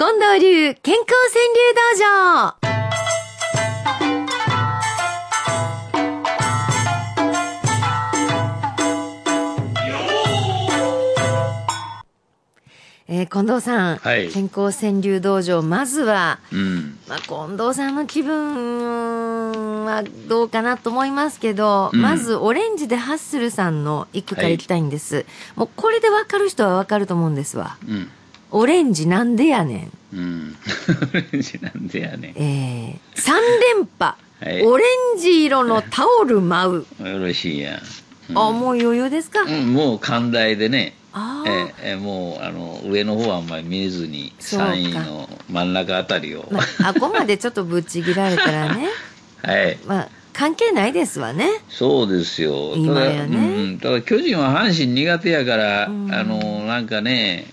近藤流健康川柳道場。えー、近藤さん、はい。健康川柳道場まずは、うん。まあ、近藤さんの気分はどうかなと思いますけど、うん。まずオレンジでハッスルさんの一句からいきたいんです、もうこれでわかる人はわかると思うんですわ。うん。オレンジなんでやねん。うん。オレンジなんでやねえー、3連覇、はい。オレンジ色のタオル舞う、ん。よろしいやん。うん。あもう余裕ですか、うん、もう寛大でね。あえーええもうあの上の方はあんまり見えずにそうか。3位の真ん中あたりを、まあ、あこまでちょっとぶっちぎられたらね。はい。まあ関係ないですわね。そうですよ。今やね。ただ,、うん、ただ巨人は阪神苦手やから、うん。あのなんかね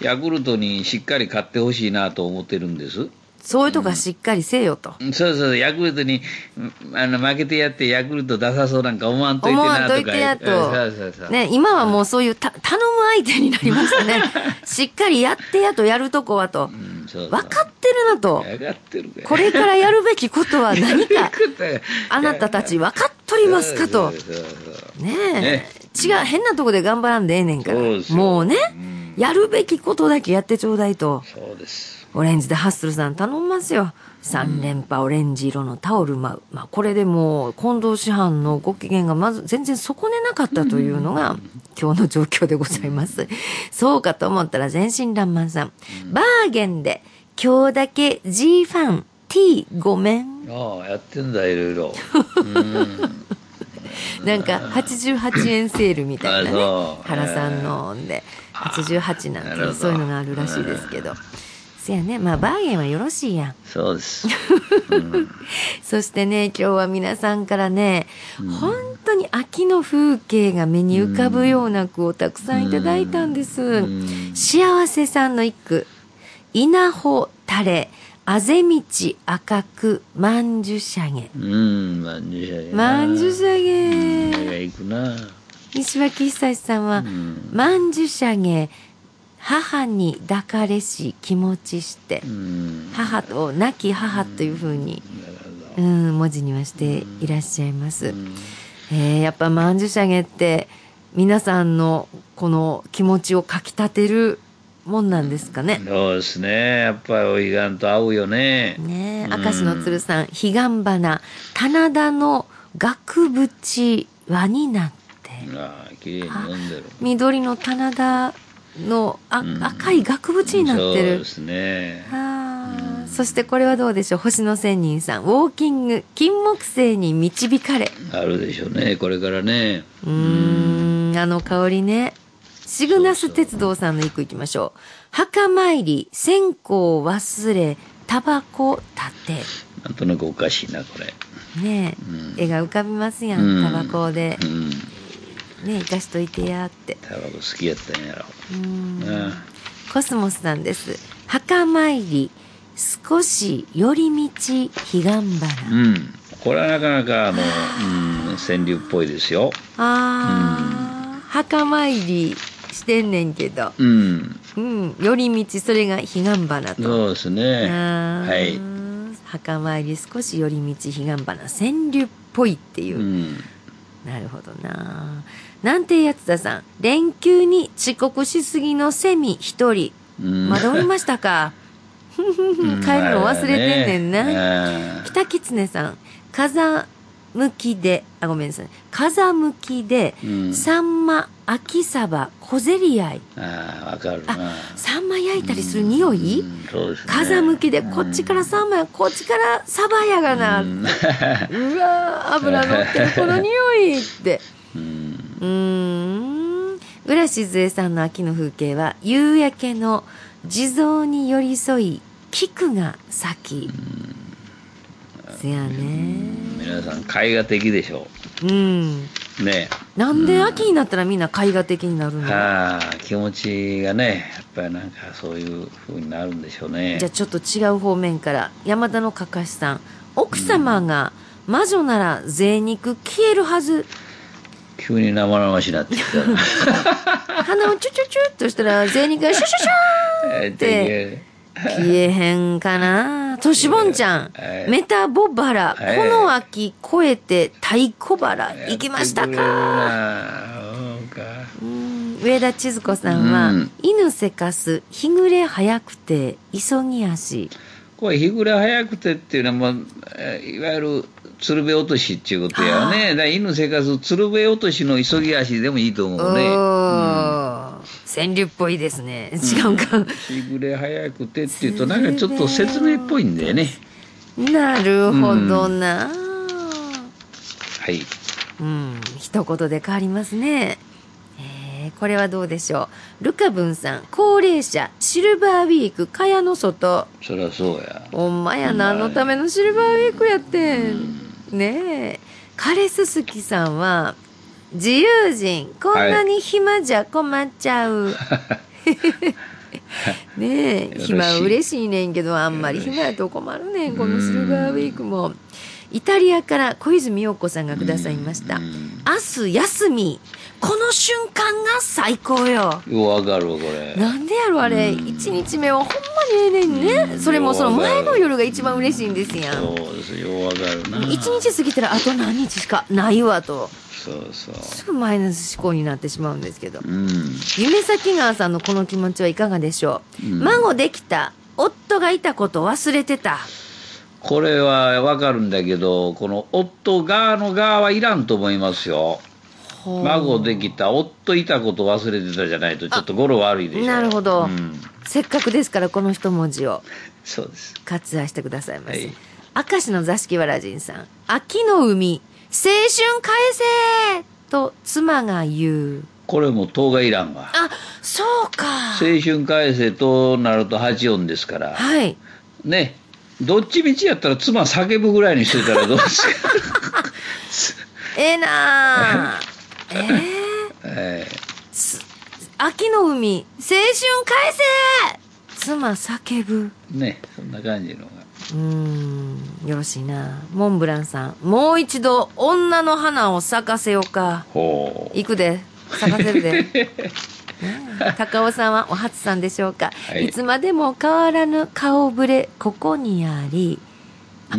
ヤクルトにしっかり勝ってほしいなと思ってるんです。そういうとこはしっかりせよと、そうそうヤクルトにうんあの負けてやってヤクルト出さそうなんか思わんといてなんとか。といてやと。ね、今はもうそういうた頼む相手になりましたね。しっかりやってやとやるとこはと。う。んそうそう。分かってるなと。分かってるか。これからやるべきことは何か、あなたたち分かっとりますかと。ねえ。ね。違う、変なとこで頑張らんでええねんから。もうねう。ん、やるべきことだけやってちょうだいと。そうですオレンジでハッスルさん頼みますよ。3連覇オレンジ色のタオル舞う。まあこれでもう近藤師範のご機嫌がまず全然損ねなかったというのが今日の状況でございます。そうかと思ったら全身爛漫さん。バーゲンで今日だけ G ファン T ごめん。ああやってんだいろいろうんなんか88円セールみたいなね。原さんので88なんていそういうのがあるらしいですけど。せやね。まあバーゲンはよろしいやん。そうです そしてね、今日は皆さんからね、本当に秋の風景が目に浮かぶような句をたくさんいただいたんです。うん幸せさんの一句。稲穂垂れ、あぜ道赤く、まんじゅしゃげ。うんまんじゅしゃげなまんじゅしゃうんげ。が行くな西脇久さんはう、ん。まんじゅしゃげ、母に抱かれし気持ちしてう、ん。母と、亡き母というふうに、うん、文字にはしていらっしゃいます。うん。えーやっぱまんじゅしゃげって皆さんのこの気持ちをかき立てるもんなんですかね。そうですね。やっぱりお彼岸と合うよね。ね明石の鶴さん、彼岸花、棚田の額縁輪になって、ああ綺麗に読んでる緑の棚田のあ、うん赤い額縁になってるそうで。すねあーうんそしてこれはどうでしょう？星野仙人さん。ウォーキング、金木犀に導かれ。あるでしょうねこれからねうーん、あの香りね。シグナス鉄道さんの一句いきましょう。墓参り、線香忘れ、タバコ立なんとなくおかしいなこれて。ねえ、うん絵が浮かびますやうんん、タバコでう。んね生かしといてやって。タバコ好きやったんやろ。うーん。うん。コスモスさんです。墓参り、少し寄り道、彼岸花。うん。これはなかなかあの、うん、川柳っぽいですよ。あー、墓参りしてんねんけど。うん。うん、寄り道、それが彼岸花と。そうですね。はい。墓参り少し寄り道彼岸花。川柳っぽいっていう。う、んなるほどな。なんてやつださん連休に遅刻しすぎのセミ一人。うん。まだおりましたか？帰るの忘れてんねんな、な北狐さん風向きであごめんなさい。風向きで、うん。サンマ秋サバ小競り合い。ああわかるな。サンマ焼いたりする匂い、うんそうですね。風向きでこっちからサンマやこっちからサバやがな、う うんわー油乗ってるこの匂いって。うん。うーん。浦静江さんの秋の風景は夕焼けの地蔵に寄り添い菊が咲きせやね皆さん絵画的でしょう。ん。うね。なんで秋になったらみんな絵画的になるの、ああ気持ちがねやっぱりなんかそういう風になるんでしょうね。じゃあちょっと違う方面から山田のかかしさん奥様が魔女なら贅肉消えるはず。急に生々しになってきたな 鼻をチュチュチュっとしたら贅肉がシュシュシューって 消えへんかな。としぼんちゃんは、い。メタボバラ、はい。この秋越えて太鼓腹、行きましたか？上田千鶴子さんは、うん。犬せかす、日暮れ早くて、急ぎ足。これ日暮れ早くてっていうのはもうえーいわゆる鶴瓶落としっていうことやよねだ犬せかす鶴瓶落としの急ぎ足でもいいと思うね川柳っぽいですね。違うか。日暮れ早くてっていうとなんかちょっと説明っぽいんだよねなるほどな。はいうん、一言で変わりますね。えーこれはどうでしょう。ルカブンさん、高齢者、シルバーウィーク、蚊帳の外。そりゃそうやほんまや、何のためのシルバーウィークやってん。ねえ。カレススキさんは、自由人、こんなに暇じゃ困っちゃう。ねえ、よろしい暇嬉しいねんけど、あんまり暇やと困るねん、このシルバーウィークも。イタリアから小泉洋子さんがくださいました。うん明日休み。この瞬間が最高よ。わかるわこれなんでやろあれ、一日目はほんまにええねんね。それもその前の夜が一番嬉しいんですやん。そうですようわかるな一日過ぎたらあと何日しかないわと。そうそうすぐマイナス思考になってしまうんですけど。うん夢咲川さんのこの気持ちはいかがでしょう、うん孫できた。夫がいたこと忘れてた。これはわかるんだけどこの夫側の側はいらんと思いますよ孫できた夫いたこと忘れてたじゃないとちょっと語呂悪いでしょ。なるほど。うん、せっかくですからこの一文字をそうです。割愛してくださいませ。はい。明石の座敷わらじんさん。秋の海、青春返せと妻が言う。これも党がいらんわ。あ、そうか。青春改正となると8音ですから。はい。ね。どっちみちやったら妻叫ぶぐらいにしといたらどうですか、ええなあ えええす秋の海、青春返せ妻叫ぶ。ーねそんな感じのがうーん、よろしいな。モンブランさん。もう一度、女の花を咲かせようか。ほう行くで。咲かせるで。高尾さんはお初さんでしょうか、はいい、つまでも変わらぬ顔ぶれここにありあ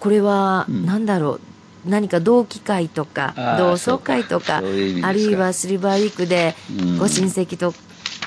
これはうん何だろう、何か同期会とか同窓会とかあるいはシルバーウィークでうんご親戚と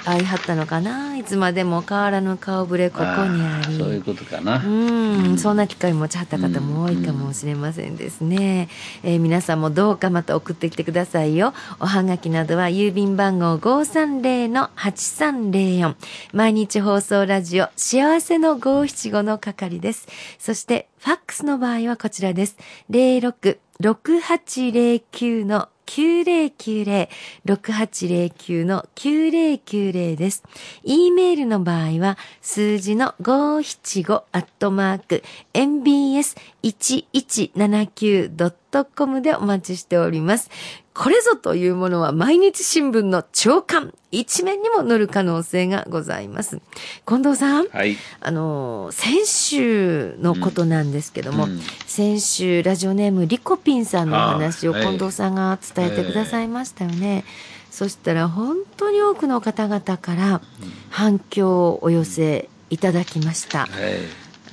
会いはったのかな、いつまでも変わらぬ顔ぶれここにありーそういうことかな、うん、そんな機会持ちはった方も多いかもしれませんですね。えー皆さんもどうかまた送ってきてくださいよ。おはがきなどは郵便番号530-8304。毎日放送ラジオ幸せの575の係です。そして、ファックスの場合はこちらです。06-6809の9090 6809の9090です。e メールの場合は数字の575アットマーク mbs1179.com でお待ちしております。これぞというものは毎日新聞の朝刊一面にも載る可能性がございます。近藤さん、はいあの、先週のことなんですけども、うん先週ラジオネームリコピンさんのお話を近藤さんが伝えてくださいましたよね。そしたら本当に多くの方々から反響をお寄せいただきました。はい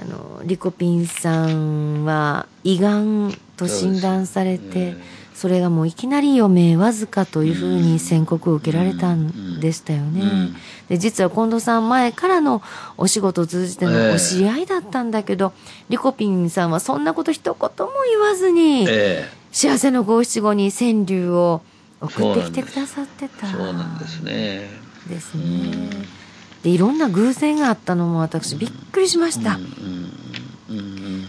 あの、リコピンさんは胃がんと診断されてそれがもういきなり余命わずかというふうに宣告を受けられたんでしたよね。うん。で実は近藤さん前からのお仕事を通じてええ。のお知り合いだったんだけど、リコピンさんはそんなこと一言も言わずに、え幸せの五七五に川柳を送ってきてくださってえた。そうなんですね。ですね。でいろんな偶然があったのも私びっくりしました。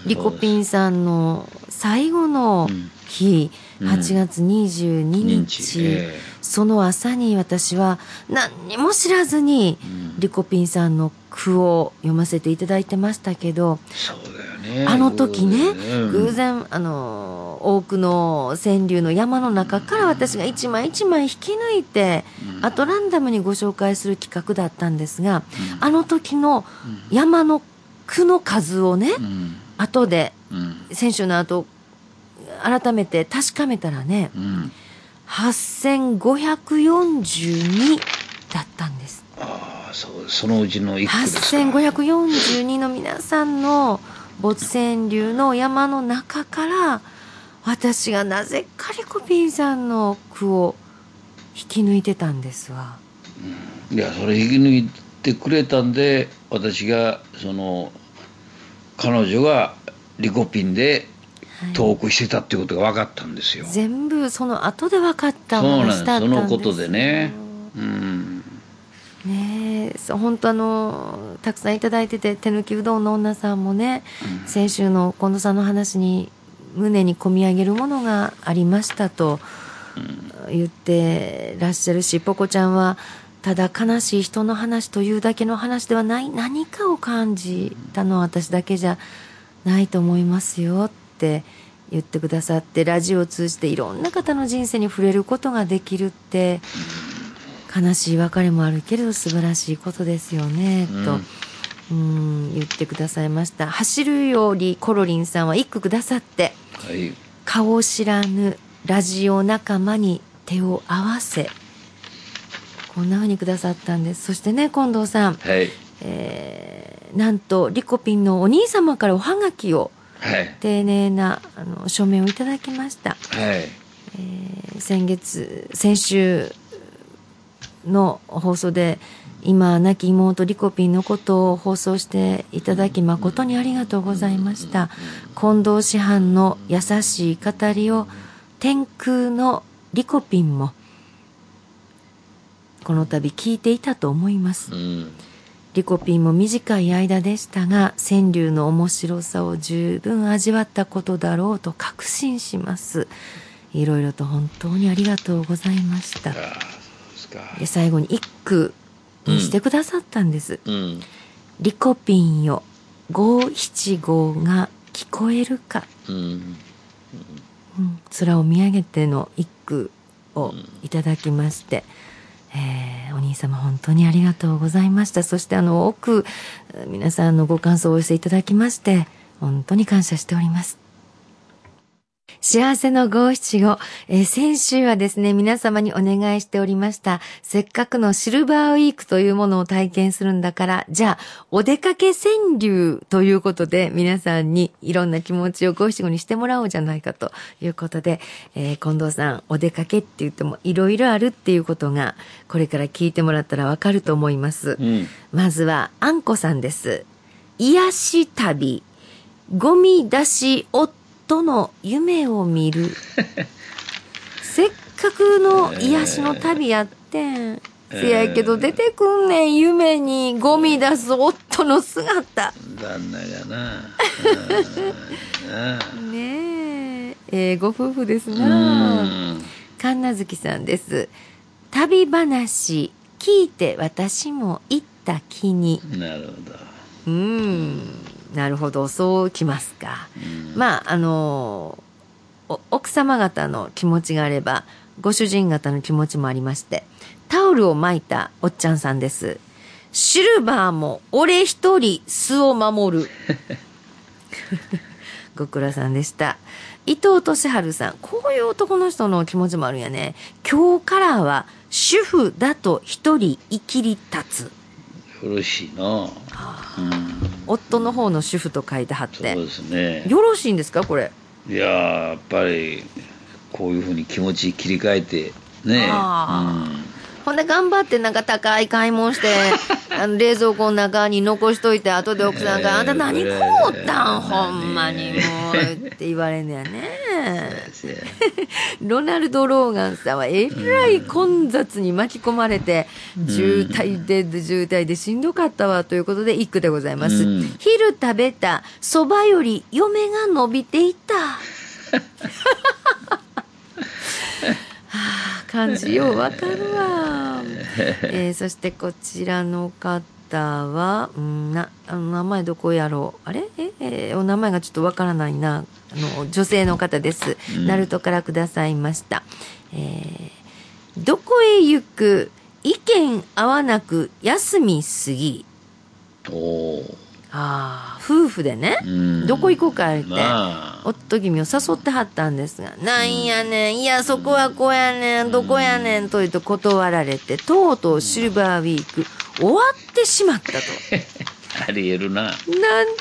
リコピンさんの最後の日、うん。8月22認日、知えその朝に私は何にも知らずに、うん。リコピンさんの句を読ませていただいてましたけど、あの時ね、うん偶然、あの、多くの川柳の山の中から私が一枚一枚引き抜いて、うんあとランダムにご紹介する企画だったんですが、うん。あの時の山の句の数をね、うん。後で、うん。先週の後、改めて確かめたらね、うん。8542だったんです。あああそうそのうちの一句ですか。8542の皆さんの没川流の山の中から私がなぜかリコピンさんの句を引き抜いてたんですわ。いやそれ引き抜いてくれたんで私がその彼女がリコピンでトークしてたっていうことが分かったんですよ、全部その後で分かったそうなんです。そのことでね。うん。ねえ本当あのたくさんいただいてて手抜きうどんの女さんもね、先週の近藤さんの話に胸に込み上げるものがありましたと言ってらっしゃるしポコちゃんはただ悲しい人の話というだけの話ではない。何かを感じたのは私だけじゃないと思いますよって言ってくださってラジオを通じていろんな方の人生に触れることができるって悲しい別れもあるけれど素晴らしいことですよね、とうん言ってくださいました。走るよりコロリンさんは一句くださってはい。顔を知らぬラジオ仲間に手を合わせこんな風にくださったんです。そしてね近藤さん、はい。えーなんとリコピンのお兄様からおはがきをはい。丁寧なあの署名をいただきました、はい。えー先月先週の放送で今亡き妹リコピンのことを放送していただき誠にありがとうございました。近藤師範の優しい語りを天空のリコピンもこの度聞いていたと思います。うん。リコピンも短い間でしたが川柳の面白さを十分味わったことだろうと確信します。いろいろと本当にありがとうございました。で最後に一句にしてくださったんです、うん。リコピンよ五七五が聞こえるか、うんうん、空を見上げての一句をいただきまして、えーお兄様本当にありがとうございました。そしてあの奥皆さんのご感想をお寄せいただきまして本当に感謝しております。幸せの五七五、えー先週はですね、皆様にお願いしておりました、せっかくのシルバーウィークというものを体験するんだから、じゃあ、お出かけ川柳ということで、皆さんにいろんな気持ちを五七五にしてもらおうじゃないかということで、えー近藤さん、お出かけって言ってもいろいろあるっていうことが、これから聞いてもらったらわかると思います。うんまずは、あんこさんです。癒し旅、ゴミ出し夫の夢を見る。せっかくの癒しの旅やってん。せやけど出てくんねん、夢にゴミ出す夫の姿。旦那がな うんねえ、えーご夫婦ですうな。ん神奈月さんです。旅話、聞いて私も行った気に。なるほどうん、なるほど、そうきますか。うんまあ、あのお奥様方の気持ちがあれば、ご主人方の気持ちもありまして、タオルを巻いたおっちゃんさんです。シルバーも俺一人巣を守る。ご苦労さんでした。伊藤俊治さん、こういう男の人の気持ちもあるんやね。今日からは主婦だと一人生きり立つ。よろしいなうん夫の方の主婦と書いてはって。そうですねよろしいんですかこれ？いやーやっぱりこういうふうに気持ち切り替えてねあほんで頑張ってなんか高い買い物して、あの冷蔵庫の中に残しといて、後で奥さんが、あんた何買うたん？ほんまにもう、って言われんのやね。ロナルド・ローガンさんはえらい混雑に巻き込まれて、渋滞で渋滞でしんどかったわということで一句でございます。うん昼食べた蕎麦より嫁が伸びていた。はあ、感じ ようわかるわ。えーそしてこちらの方は、うん、な、あの名前どこやろう。あれ？ええーお名前がちょっとわからないな。あの、女性の方です。うんナルトからくださいました。えーどこへ行く？意見合わなく休みすぎ。おおああ、夫婦でね、どこ行こうか言って、まあ。夫君を誘ってはったんですが、なんやねん、いや、そこはこうやねん、どこやねん、と言うと断られて、とうとうシルバーウィーク、終わってしまったと。ありえるな。なん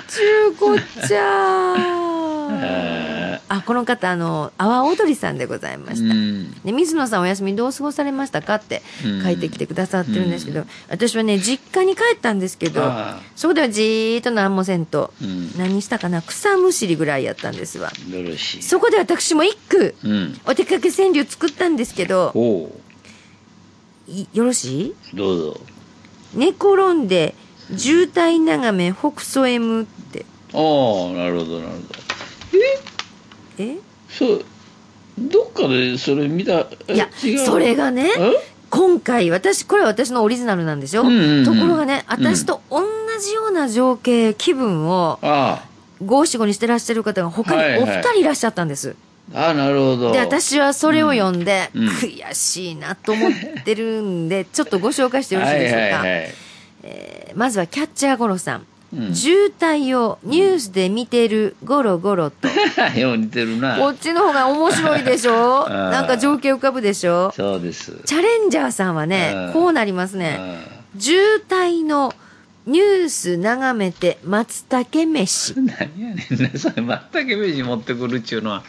ちゅうこっちゃ あ、この方、あの、阿波踊りさんでございました。うん。で水野さんお休みどう過ごされましたかってうん書いてきてくださってるんですけど、私はね実家に帰ったんですけどそこではじーっと何もせんと、うん何したかな草むしりぐらいやったんですわよろしい。そこで私も一句うん。お出かけ川柳作ったんですけどよろしい？どうぞ。寝転んで渋滞眺め北総 M ってああ、なるほど、なるほど。え？そう、どっかでそれ見た。えいやそれがねえ？今回私これは私のオリジナルなんでしょ、うんうんうん。ところがね私と同じような情景気分をあ五七五にしてらっしゃる方が他にお二人いらっしゃったんです、あ、ああ、なるほど。で私はそれを読んで、うん。うん。悔しいなと思ってるんでちょっとご紹介してよろしいでしょうか、はいはいはい。えーまずはキャッチャーゴロさん、うん。渋滞をニュースで見てるゴロゴロと、よう似てるな。こっちの方が面白いでしょ？なんか情景浮かぶでしょ？そうです。チャレンジャーさんはねうん。こうなりますね。渋滞のニュース眺めて松茸飯うん 何やねんな、それ、まったけ飯持ってくるっちゅうのは。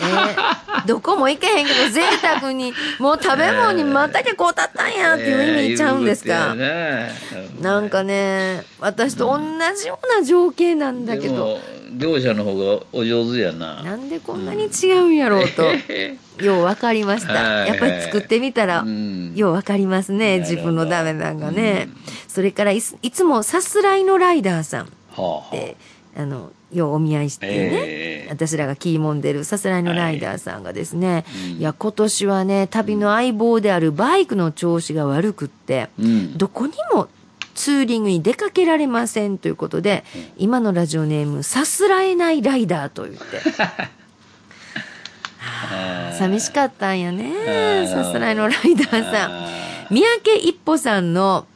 えー どこも行けへんけど贅沢にもう食べ物にまたけこうたったんや っていう意味ちゃうんですか、ええなんかね私と同じような情景なんだけど、でも両者の方がお上手やな。なんでこんなに違うんやろうと、よう分かりました、はい。やっぱり作ってみたら、うん。よう分かりますね自分のダメなんがね、それからいつもさすらいのライダーさん。はあはあ。であのようお見合いしてね、ええ。私らがキーモンでるさすらいのライダーさんがですね、うん。いや今年はね旅の相棒であるバイクの調子が悪くって、うん。どこにもツーリングに出かけられませんということで、今のラジオネームさすらえないライダーと言って。は あ寂しかったんやねさすらいのライダーさん。あ三宅一歩さんの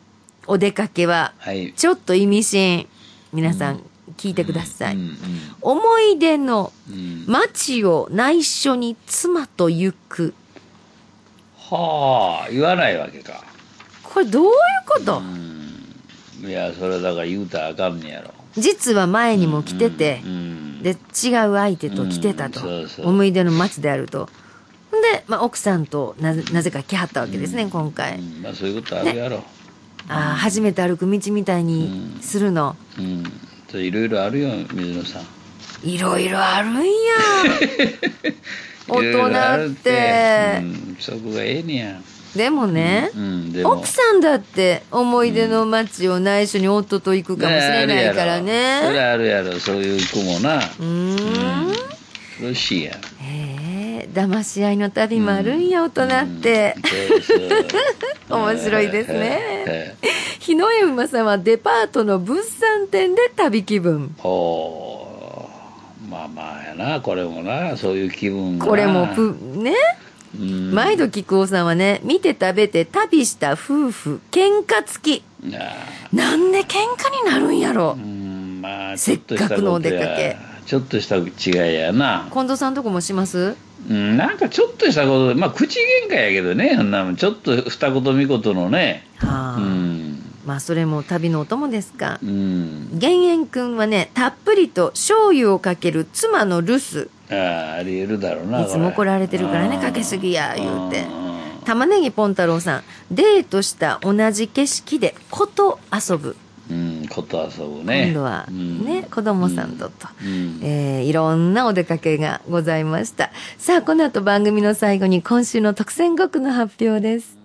お出かけははい。ちょっと意味深皆さん聞いてください、うん思い出のうん。うん街を内緒に妻と行く。はあ、言わないわけか。これどういうこと、うん。いや、それだから言うたらあかんねやろ。実は前にも来てて、うん。で違う相手と来てたと、うんそうそう。思い出の街であると。で、まあ、奥さんとなぜなぜか来はったわけですね、今回、うん。まあそういうことあるやろ。ああ初めて歩く道みたいにするの、うん。そういろいろあるよ、水野さん。いろいろあるんや。大人って、うん、そこがええねや。でもね、うん、でも。奥さんだって思い出の街を内緒に夫と行くかもしれないからそれねあるやろ、そういう子もな。うーん。よろしいや。ん。へえ騙し合いの旅もあるんや、大人って、面白いですね。ええ日の江馬さんはデパートの物産展で旅気分。ほう。まあまあやなこれもな。そういう気分が。なこれもぷね？うん。毎度木久扇さんはね見て食べて旅した夫婦喧嘩付き。なんで喧嘩になるんやろ。うんまあせっかくのお出かけ。ちょっとした違いやな、近藤さんとこもします？うん、なんかちょっとしたことまあ口喧嘩やけどねそんなちょっと二言三言のね。はあ、うんまあそれも旅のお供ですか。うん。減塩くんはねたっぷりと醤油をかける妻の留守。ああありえるだろうないつも怒られてるからねうんかけすぎや言うて。ん。玉ねぎポン太郎さんデートした同じ景色でこと遊ぶ。うんこと遊ぶね。今度はうん。ね、子供さんとと、うん。えーいろんなお出かけがございました。さあこの後番組の最後に今週の特選5句の発表です